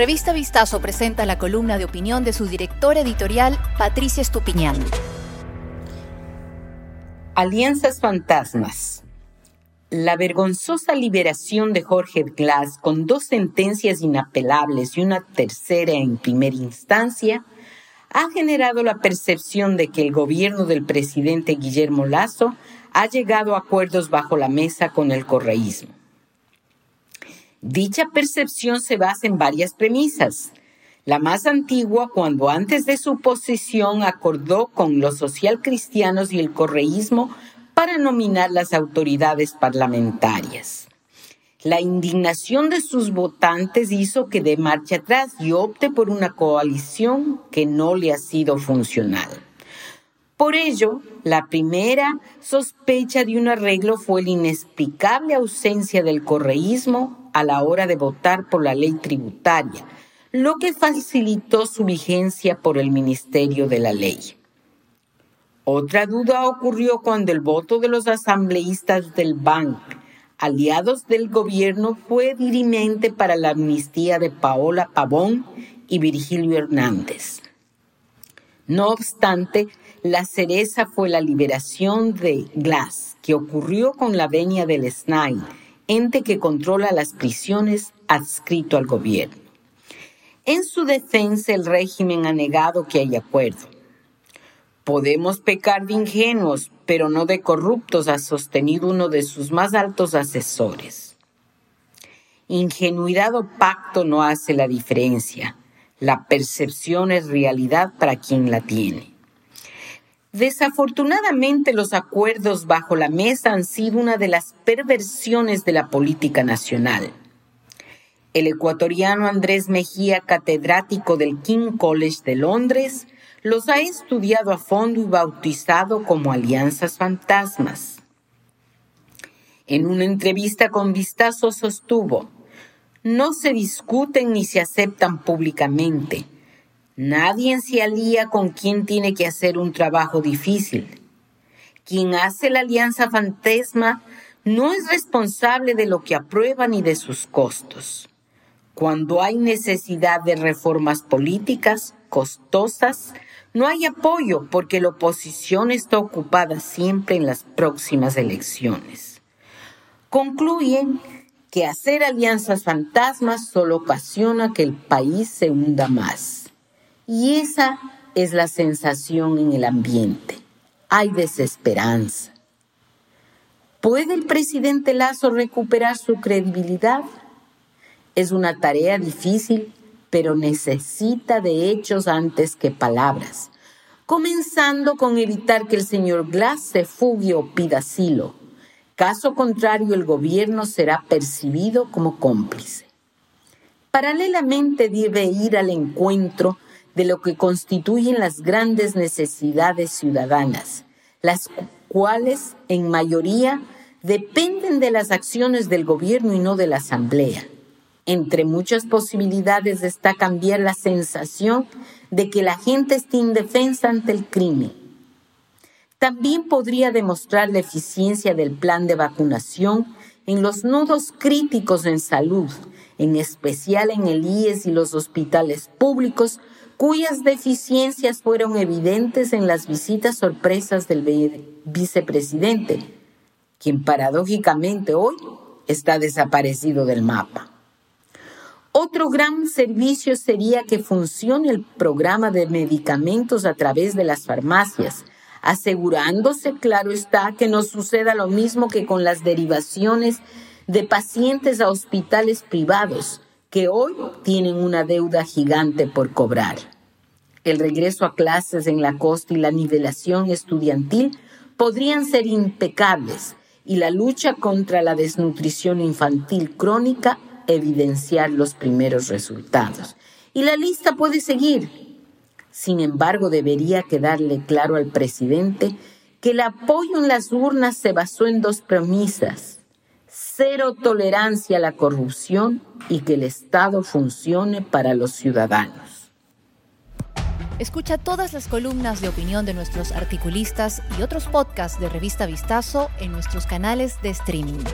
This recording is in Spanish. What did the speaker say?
Revista Vistazo presenta la columna de opinión de su directora editorial, Patricia Estupiñán. Alianzas fantasmas. La vergonzosa liberación de Jorge Glass con dos sentencias inapelables y una tercera en primera instancia ha generado la percepción de que el gobierno del presidente Guillermo Lazo ha llegado a acuerdos bajo la mesa con el correísmo. Dicha percepción se basa en varias premisas. La más antigua, cuando antes de su posesión acordó con los socialcristianos y el correísmo para nominar las autoridades parlamentarias. La indignación de sus votantes hizo que dé marcha atrás y opte por una coalición que no le ha sido funcional. Por ello, la primera sospecha de un arreglo fue la inexplicable ausencia del correísmo a la hora de votar por la ley tributaria, lo que facilitó su vigencia por el Ministerio de la Ley. Otra duda ocurrió cuando el voto de los asambleístas del BANC, aliados del gobierno, fue dirimente para la amnistía de Paola Pavón y Virgilio Hernández. No obstante, la cereza fue la liberación de Glass, que ocurrió con la venia del SNAI, ente que controla las prisiones adscrito al gobierno. En su defensa, el régimen ha negado que hay acuerdo. Podemos pecar de ingenuos, pero no de corruptos, ha sostenido uno de sus más altos asesores. Ingenuidad o pacto no hace la diferencia. La percepción es realidad para quien la tiene. Desafortunadamente los acuerdos bajo la mesa han sido una de las perversiones de la política nacional. El ecuatoriano Andrés Mejía, catedrático del King College de Londres, los ha estudiado a fondo y bautizado como alianzas fantasmas. En una entrevista con Vistazo sostuvo, no se discuten ni se aceptan públicamente Nadie se alía con quien tiene que hacer un trabajo difícil. Quien hace la alianza fantasma no es responsable de lo que aprueba ni de sus costos. Cuando hay necesidad de reformas políticas costosas, no hay apoyo porque la oposición está ocupada siempre en las próximas elecciones. Concluyen que hacer alianzas fantasmas solo ocasiona que el país se hunda más. Y esa es la sensación en el ambiente. Hay desesperanza. ¿Puede el presidente Lazo recuperar su credibilidad? Es una tarea difícil, pero necesita de hechos antes que palabras, comenzando con evitar que el señor Glass se fugue o pida asilo. Caso contrario, el gobierno será percibido como cómplice. Paralelamente debe ir al encuentro de lo que constituyen las grandes necesidades ciudadanas, las cuales en mayoría dependen de las acciones del gobierno y no de la Asamblea. Entre muchas posibilidades está cambiar la sensación de que la gente está indefensa ante el crimen. También podría demostrar la eficiencia del plan de vacunación en los nodos críticos en salud, en especial en el IES y los hospitales públicos, cuyas deficiencias fueron evidentes en las visitas sorpresas del vicepresidente, quien paradójicamente hoy está desaparecido del mapa. Otro gran servicio sería que funcione el programa de medicamentos a través de las farmacias, asegurándose, claro está, que no suceda lo mismo que con las derivaciones de pacientes a hospitales privados, que hoy tienen una deuda gigante por cobrar. El regreso a clases en la costa y la nivelación estudiantil podrían ser impecables y la lucha contra la desnutrición infantil crónica evidenciar los primeros resultados. Y la lista puede seguir. Sin embargo, debería quedarle claro al presidente que el apoyo en las urnas se basó en dos premisas cero tolerancia a la corrupción y que el Estado funcione para los ciudadanos. Escucha todas las columnas de opinión de nuestros articulistas y otros podcasts de Revista Vistazo en nuestros canales de streaming.